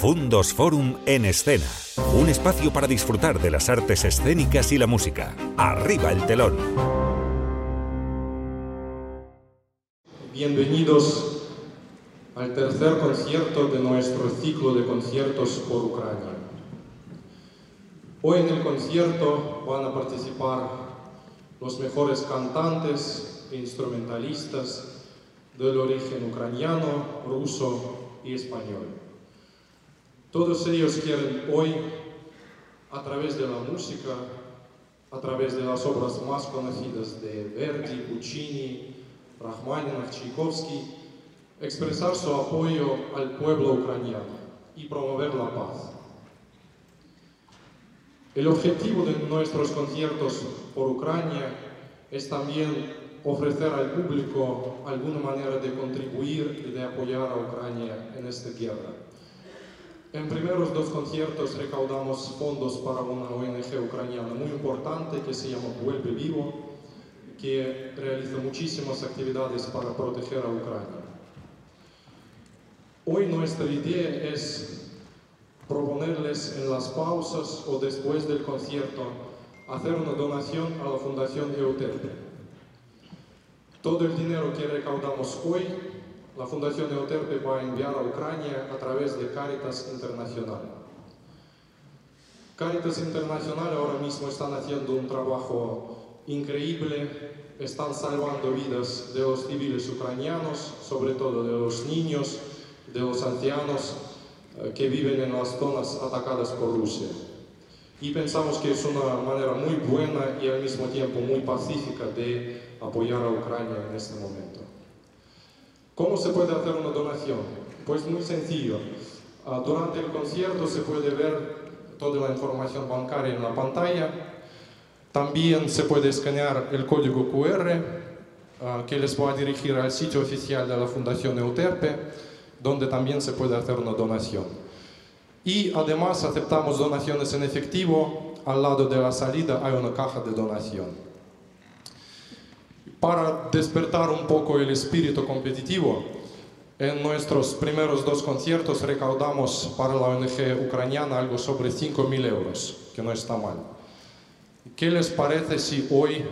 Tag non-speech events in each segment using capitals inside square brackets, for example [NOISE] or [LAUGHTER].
Fundos Forum en escena. Un espacio para disfrutar de las artes escénicas y la música. Arriba el telón. Bienvenidos al tercer concierto de nuestro ciclo de conciertos por Ucrania. Hoy en el concierto van a participar los mejores cantantes e instrumentalistas del origen ucraniano, ruso y español. Todos ellos quieren hoy, a través de la música, a través de las obras más conocidas de Verdi, Puccini, Rachmaninoff, Tchaikovsky, expresar su apoyo al pueblo ucraniano y promover la paz. El objetivo de nuestros conciertos por Ucrania es también ofrecer al público alguna manera de contribuir y de apoyar a Ucrania en esta guerra. En primeros dos conciertos recaudamos fondos para una ONG ucraniana muy importante que se llama Vuelve Vivo, que realiza muchísimas actividades para proteger a Ucrania. Hoy nuestra idea es proponerles en las pausas o después del concierto hacer una donación a la Fundación Euterpe. Todo el dinero que recaudamos hoy, la Fundación Euterpe va a enviar a Ucrania a través de Caritas Internacional. Caritas Internacional ahora mismo están haciendo un trabajo increíble, están salvando vidas de los civiles ucranianos, sobre todo de los niños, de los ancianos eh, que viven en las zonas atacadas por Rusia. Y pensamos que es una manera muy buena y al mismo tiempo muy pacífica de apoyar a Ucrania en este momento. ¿Cómo se puede hacer una donación? Pues muy sencillo. Ah, durante el concierto se puede ver toda la información bancaria en la pantalla. También se puede escanear el código QR ah, que les va a dirigir al sitio oficial de la Fundación Euterpe, donde también se puede hacer una donación. Y además aceptamos donaciones en efectivo. Al lado de la salida hay una caja de donación. Para despertar un poco el espíritu competitivo, en nuestros primeros dos conciertos recaudamos para la ONG ucraniana algo sobre 5.000 euros, que no está mal. ¿Qué les parece si hoy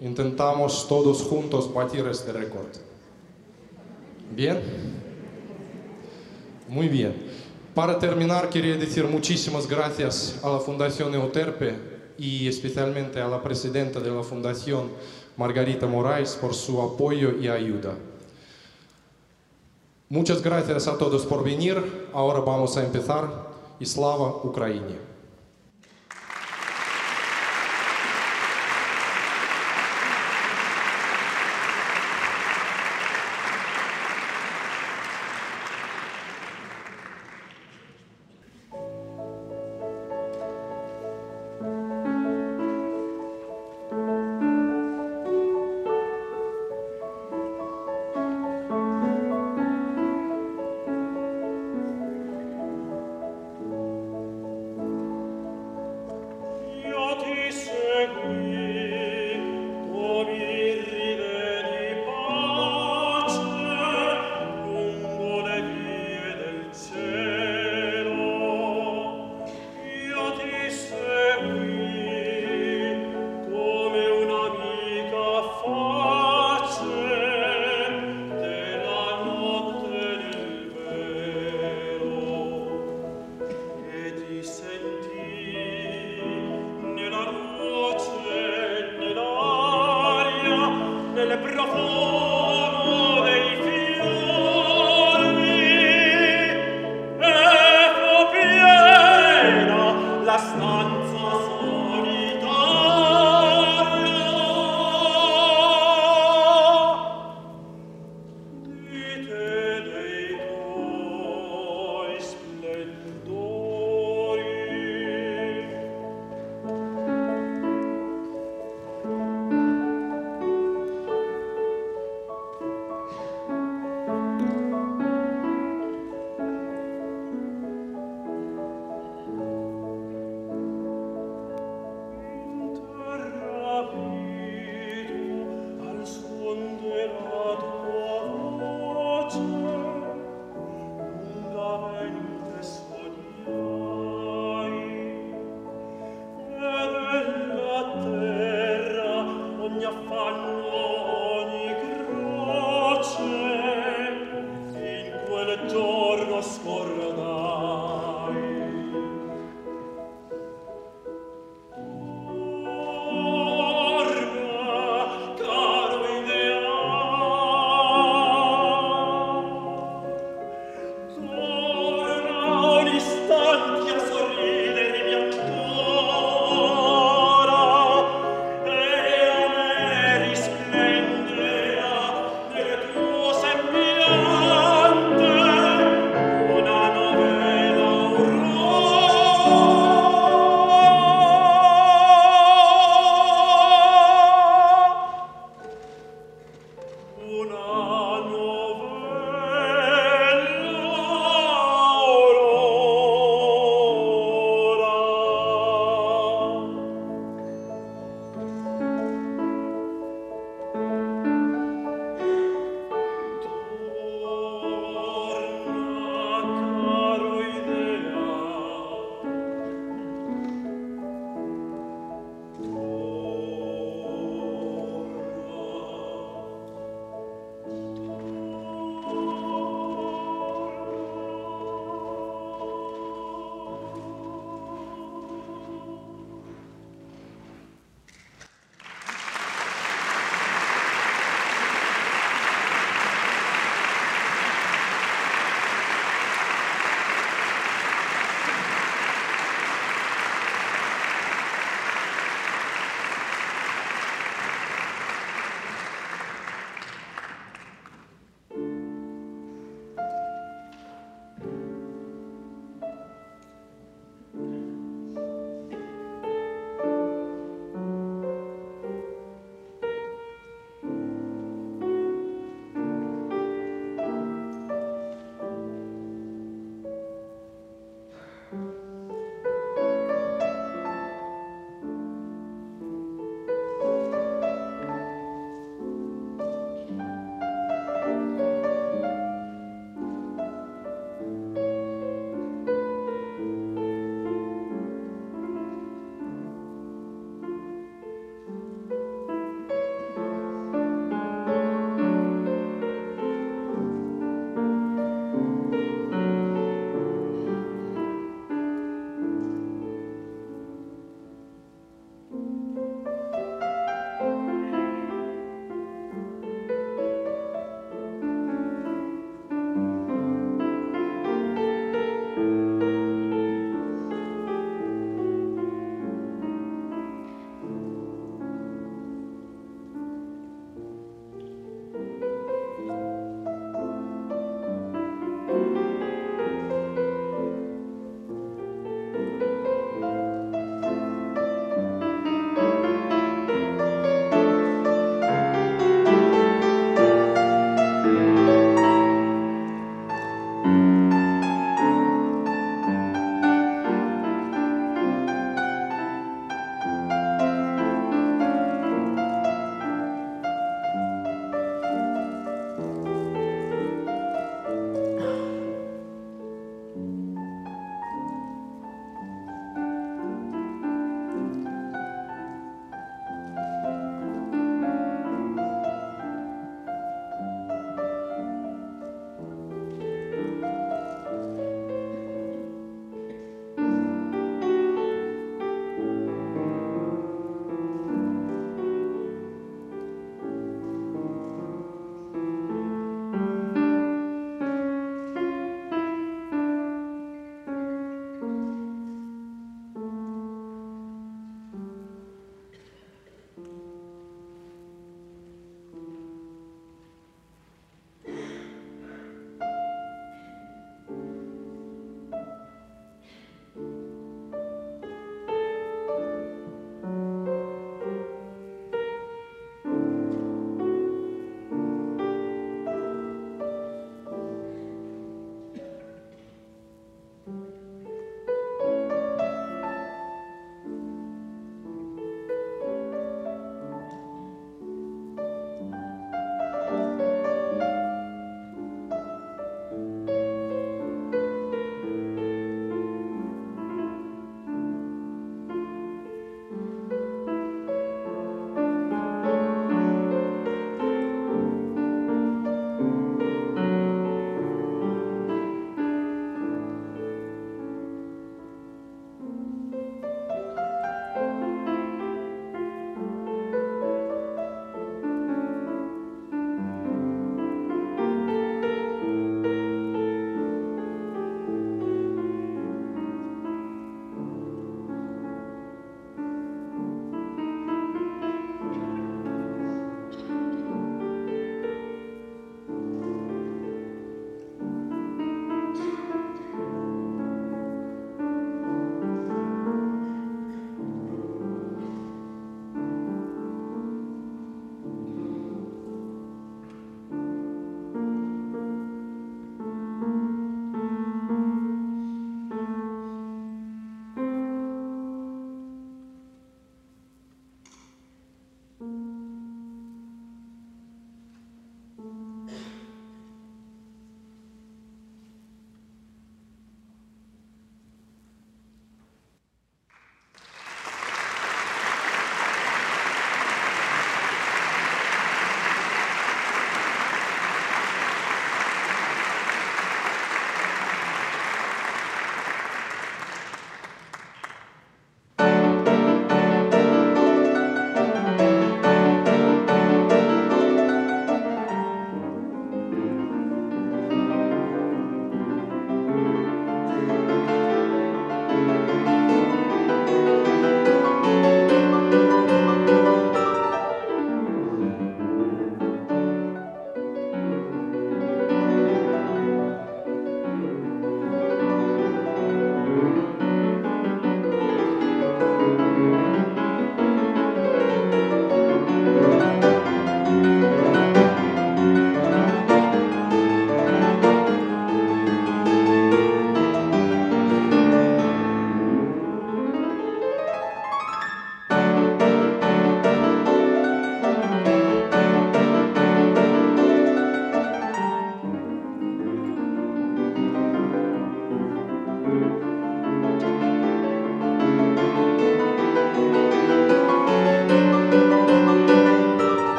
intentamos todos juntos batir este récord? ¿Bien? Muy bien. Para terminar, quería decir muchísimas gracias a la Fundación Euterpe y especialmente a la presidenta de la Fundación, Margarita Moraes, por su apoyo y ayuda. Muchas gracias a todos por venir. Ahora vamos a empezar. Y slava Ukraine.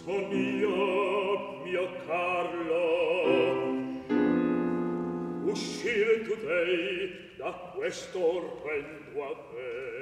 Cristo mio, mio Carlo, uscire tu dei da questo orrendo avere.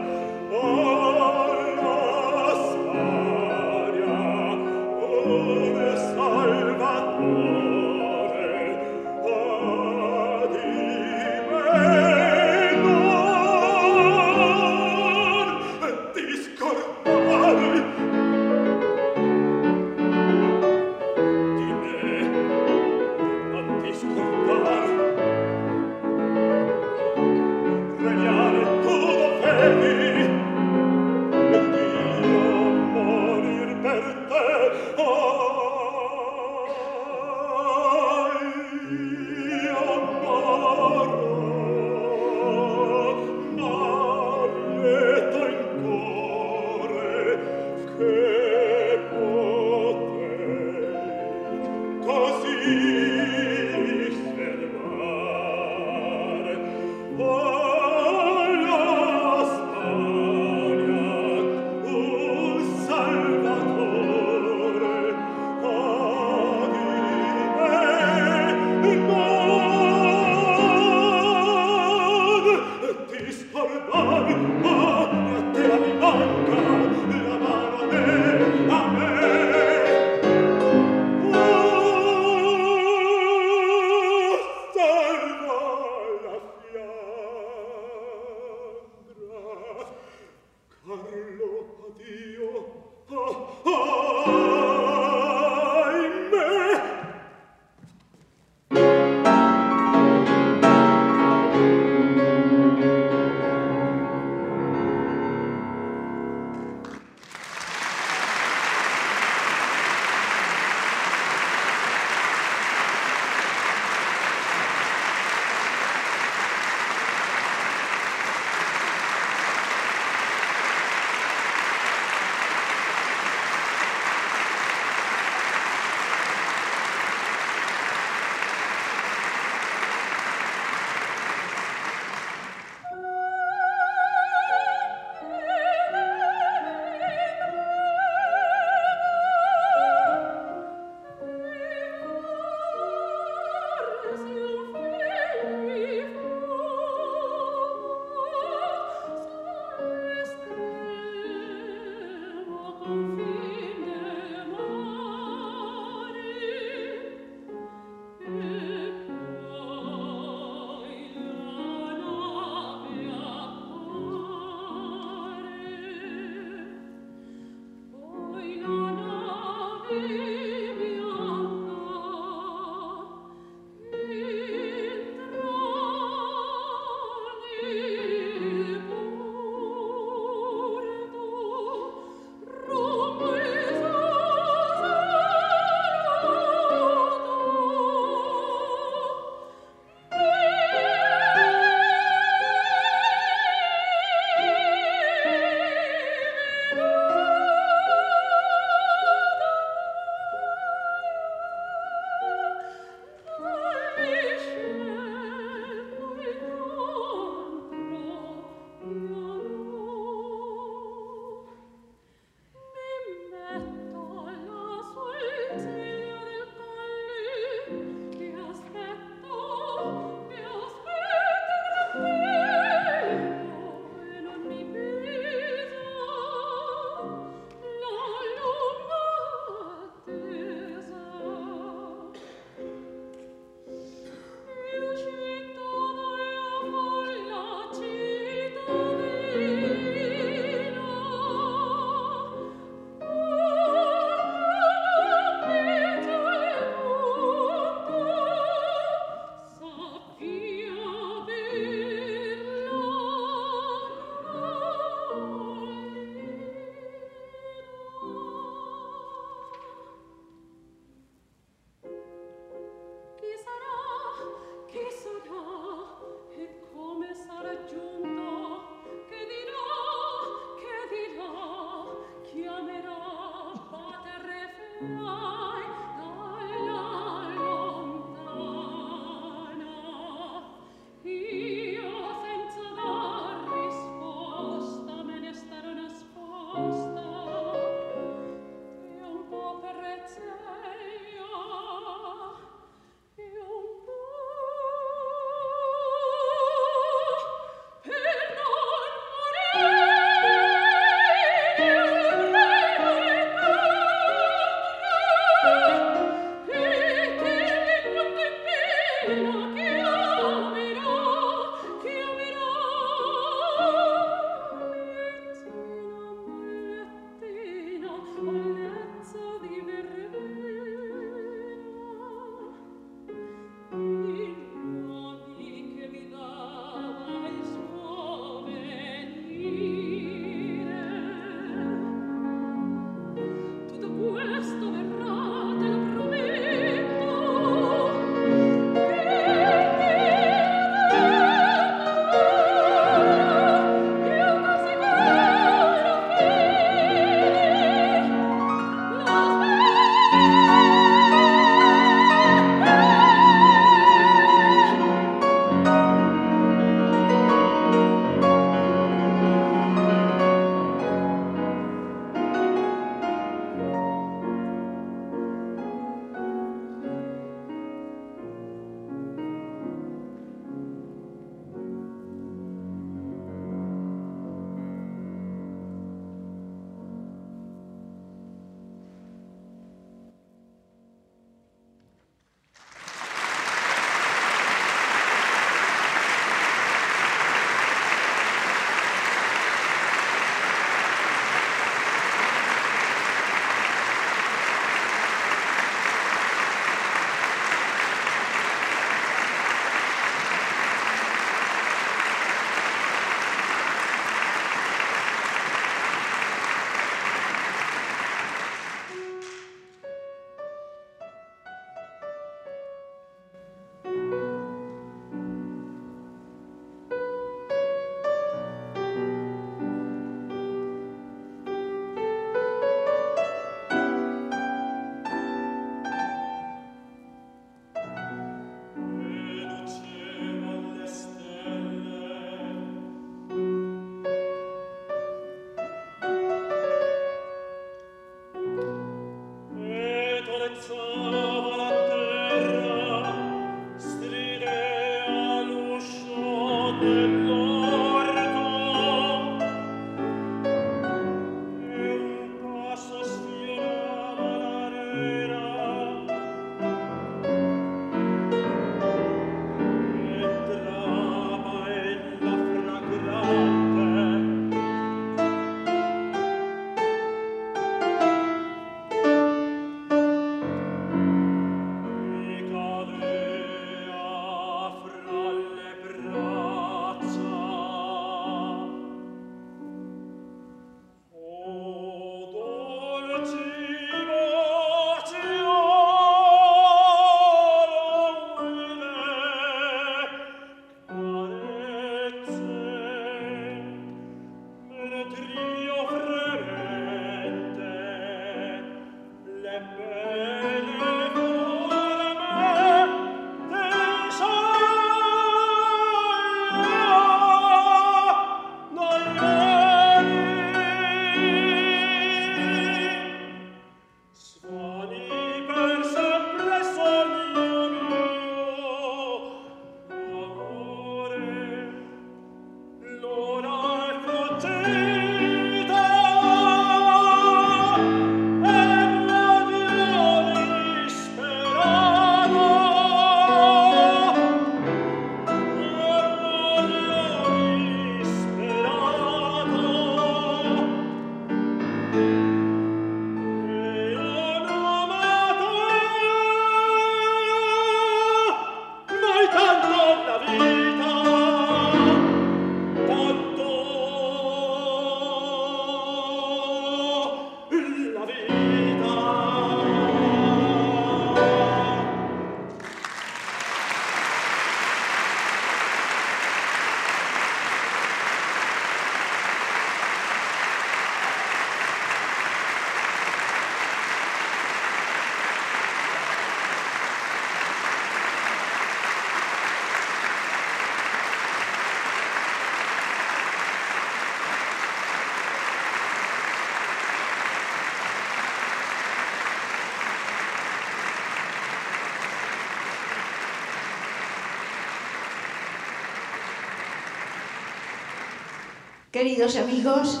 Queridos amigos,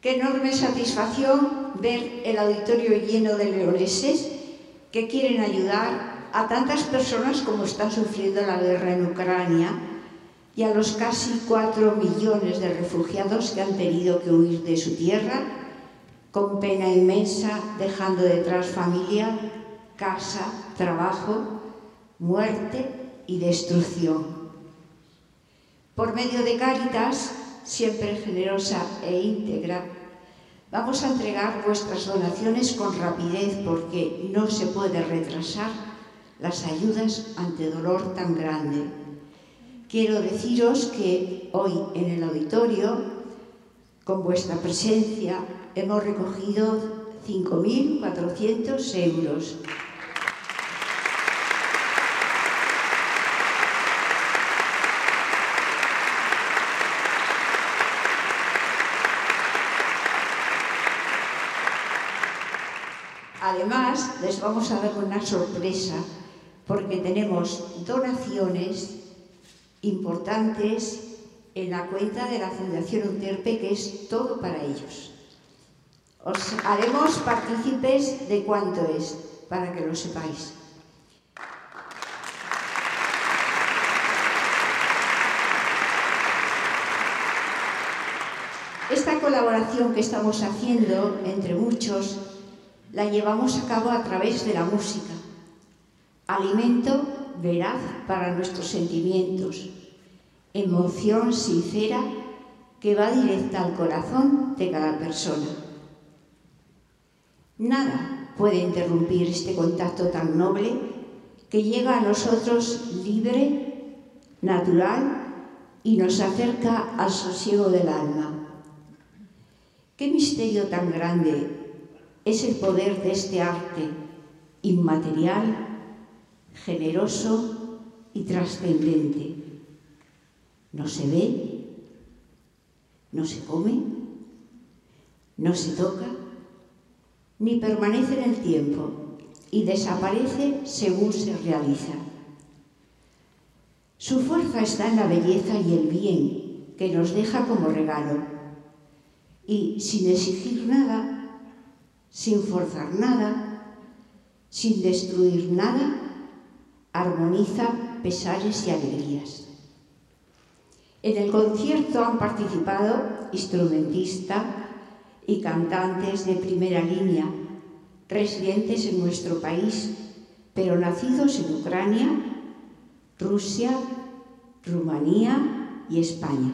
qué enorme satisfacción ver el auditorio lleno de leoneses que quieren ayudar a tantas personas como están sufriendo la guerra en Ucrania y a los casi cuatro millones de refugiados que han tenido que huir de su tierra con pena inmensa, dejando detrás familia, casa, trabajo, muerte y destrucción. Por medio de Cáritas, siempre generosa e íntegra, vamos a entregar vuestras donaciones con rapidez porque no se puede retrasar las ayudas ante dolor tan grande. Quiero deciros que hoy en el auditorio, con vuestra presencia, hemos recogido 5.400 euros. Les vamos a dar una sorpresa porque tenemos donaciones importantes en la cuenta de la Fundación Uterpe, que es todo para ellos. Os haremos partícipes de cuánto es, para que lo sepáis. Esta colaboración que estamos haciendo entre muchos la llevamos a cabo a través de la música, alimento veraz para nuestros sentimientos, emoción sincera que va directa al corazón de cada persona. Nada puede interrumpir este contacto tan noble que llega a nosotros libre, natural y nos acerca al sosiego del alma. Qué misterio tan grande es el poder de este arte inmaterial, generoso y trascendente. No se ve, no se come, no se toca, ni permanece en el tiempo y desaparece según se realiza. Su fuerza está en la belleza y el bien que nos deja como regalo y sin exigir nada sin forzar nada, sin destruir nada, armoniza pesares y alegrías. En el concierto han participado instrumentistas y cantantes de primera línea, residentes en nuestro país, pero nacidos en Ucrania, Rusia, Rumanía y España.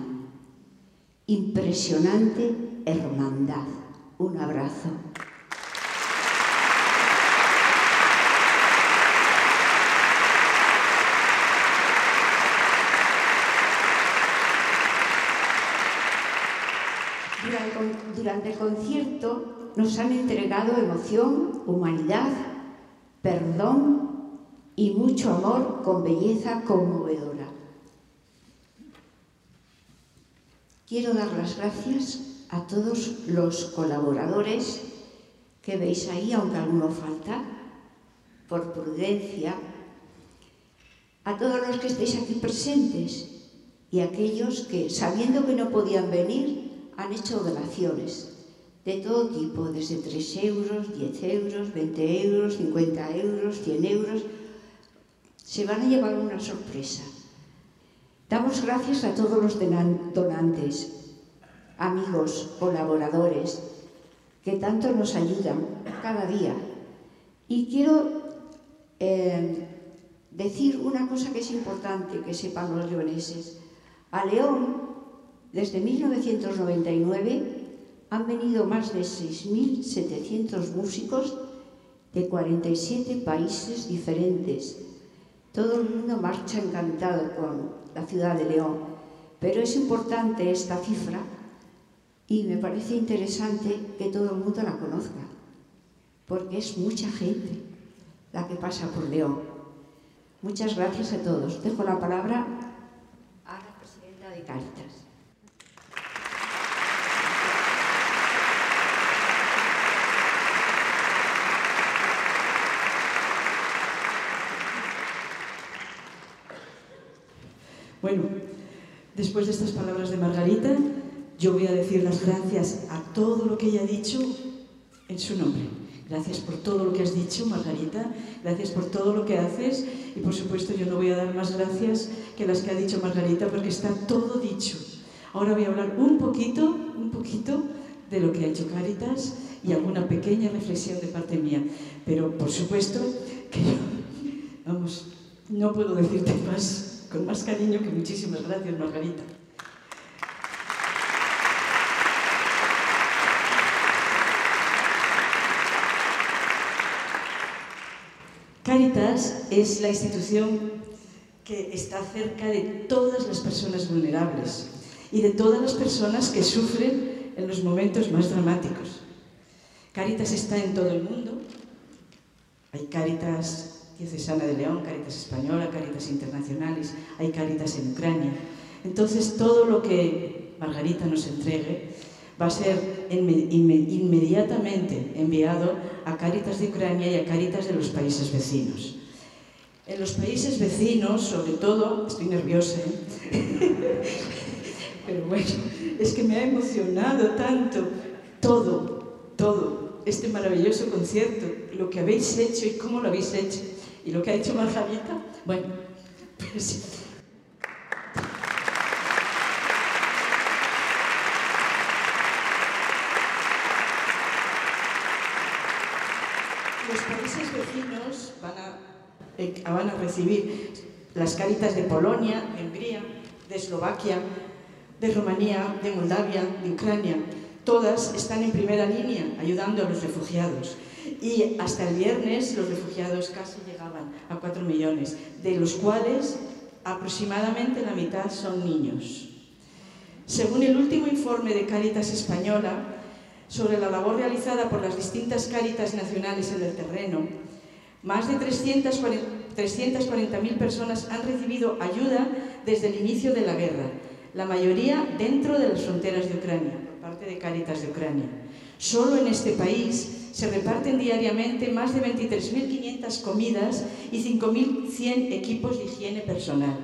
Impresionante hermandad. Un abrazo. Durante el concierto nos han entregado emoción, humanidad, perdón y mucho amor con belleza conmovedora. Quiero dar las gracias a todos los colaboradores que veis ahí, aunque alguno falta, por prudencia, a todos los que estéis aquí presentes y a aquellos que, sabiendo que no podían venir, han hecho donaciones de todo tipo, desde 3 euros, 10 euros, 20 euros, 50 euros, 100 euros. Se van a llevar una sorpresa. Damos gracias a todos los donantes, amigos, colaboradores, que tanto nos ayudan cada día. Y quiero eh, decir una cosa que es importante que sepan los leoneses. A León desde 1999 han venido más de 6.700 músicos de 47 países diferentes. Todo el mundo marcha encantado con la ciudad de León, pero es importante esta cifra y me parece interesante que todo el mundo la conozca, porque es mucha gente la que pasa por León. Muchas gracias a todos. Dejo la palabra a la presidenta de Caritas. Bueno, después de estas palabras de Margarita, yo voy a decir las gracias a todo lo que ella ha dicho en su nombre. Gracias por todo lo que has dicho, Margarita. Gracias por todo lo que haces. Y por supuesto yo no voy a dar más gracias que las que ha dicho Margarita porque está todo dicho. Ahora voy a hablar un poquito, un poquito de lo que ha hecho Caritas y alguna pequeña reflexión de parte mía. Pero por supuesto que yo, vamos, no puedo decirte más, con más cariño que muchísimas gracias, Margarita. Caritas es la institución que está cerca de todas las personas vulnerables y de todas las personas que sufren en los momentos más dramáticos. Caritas está en todo el mundo. Hay Caritas Diocesana de León, Caritas Española, Caritas Internacionales, hay Caritas en Ucrania. Entonces, todo lo que Margarita nos entregue va a ser inmediatamente enviado a Caritas de Ucrania y a Caritas de los países vecinos. En los países vecinos, sobre todo, estoy nerviosa, ¿eh? [LAUGHS] pero bueno, es que me ha emocionado tanto todo, todo, este maravilloso concierto, lo que habéis hecho y cómo lo habéis hecho, y lo que ha hecho Margarita, bueno, pues Eh, van a recibir las caritas de Polonia, de Hungría, de Eslovaquia, de Rumanía, de Moldavia, de Ucrania. Todas están en primera línea ayudando a los refugiados. Y hasta el viernes los refugiados casi llegaban a 4 millones, de los cuales aproximadamente la mitad son niños. Según el último informe de Cáritas Española sobre la labor realizada por las distintas Cáritas nacionales en el terreno, más de 340.000 personas han recibido ayuda desde el inicio de la guerra, la mayoría dentro de las fronteras de Ucrania, por parte de Cáritas de Ucrania. Solo en este país se reparten diariamente más de 23.500 comidas y 5.100 equipos de higiene personal.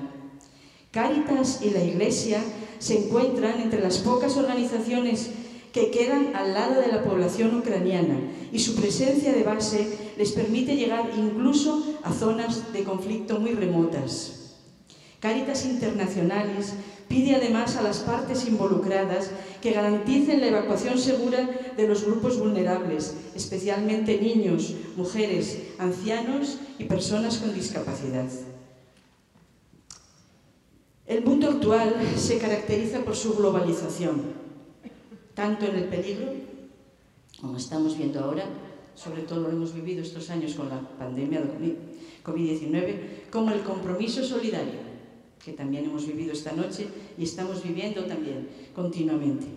Cáritas y la Iglesia se encuentran entre las pocas organizaciones que quedan al lado de la población ucraniana y su presencia de base les permite llegar incluso a zonas de conflicto muy remotas. Cáritas Internacionales pide además a las partes involucradas que garanticen la evacuación segura de los grupos vulnerables, especialmente niños, mujeres, ancianos y personas con discapacidad. El mundo actual se caracteriza por su globalización tanto en el peligro, como estamos viendo ahora, sobre todo lo hemos vivido estos años con la pandemia de COVID-19, como el compromiso solidario, que también hemos vivido esta noche y estamos viviendo también continuamente.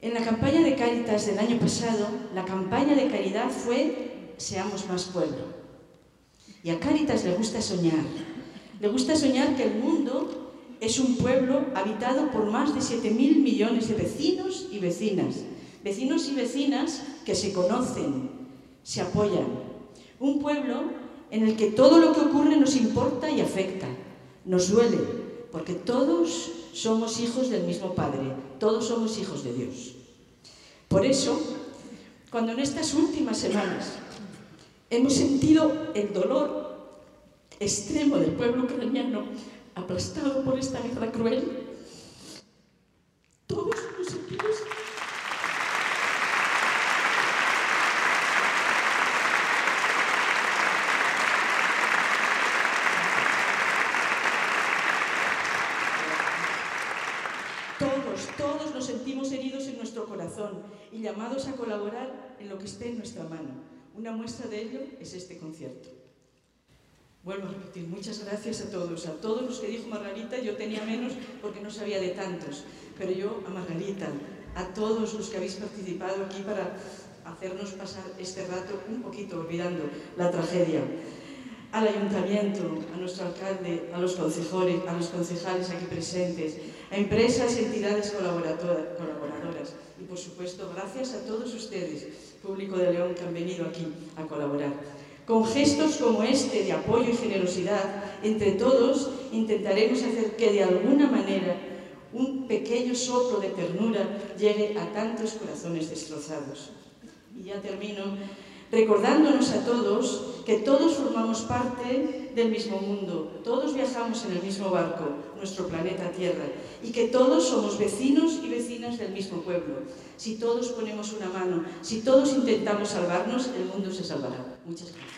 En la campaña de Cáritas del año pasado, la campaña de caridad fue Seamos más pueblo. Y a Cáritas le gusta soñar. Le gusta soñar que el mundo es un pueblo habitado por más de 7.000 millones de vecinos y vecinas. Vecinos y vecinas que se conocen, se apoyan. Un pueblo en el que todo lo que ocurre nos importa y afecta, nos duele, porque todos somos hijos del mismo Padre, todos somos hijos de Dios. Por eso, cuando en estas últimas semanas hemos sentido el dolor extremo del pueblo ucraniano, aplastado por esta guerra cruel, todos nos sentimos Todos, todos heridos en nuestro corazón y llamados a colaborar en lo que esté en nuestra mano. Una muestra de ello es este concierto. Vuelvo a repetir, muchas gracias a todos, a todos los que dijo Margarita, yo tenía menos porque no sabía de tantos, pero yo a Margarita, a todos los que habéis participado aquí para hacernos pasar este rato un poquito olvidando la tragedia, al ayuntamiento, a nuestro alcalde, a los a los concejales aquí presentes, a empresas y entidades colaboradoras y por supuesto gracias a todos ustedes, público de León que han venido aquí a colaborar. Con gestos como este de apoyo y generosidad, entre todos intentaremos hacer que de alguna manera un pequeño soplo de ternura llegue a tantos corazones destrozados. Y ya termino recordándonos a todos que todos formamos parte del mismo mundo, todos viajamos en el mismo barco, nuestro planeta Tierra, y que todos somos vecinos y vecinas del mismo pueblo. Si todos ponemos una mano, si todos intentamos salvarnos, el mundo se salvará. Muchas gracias.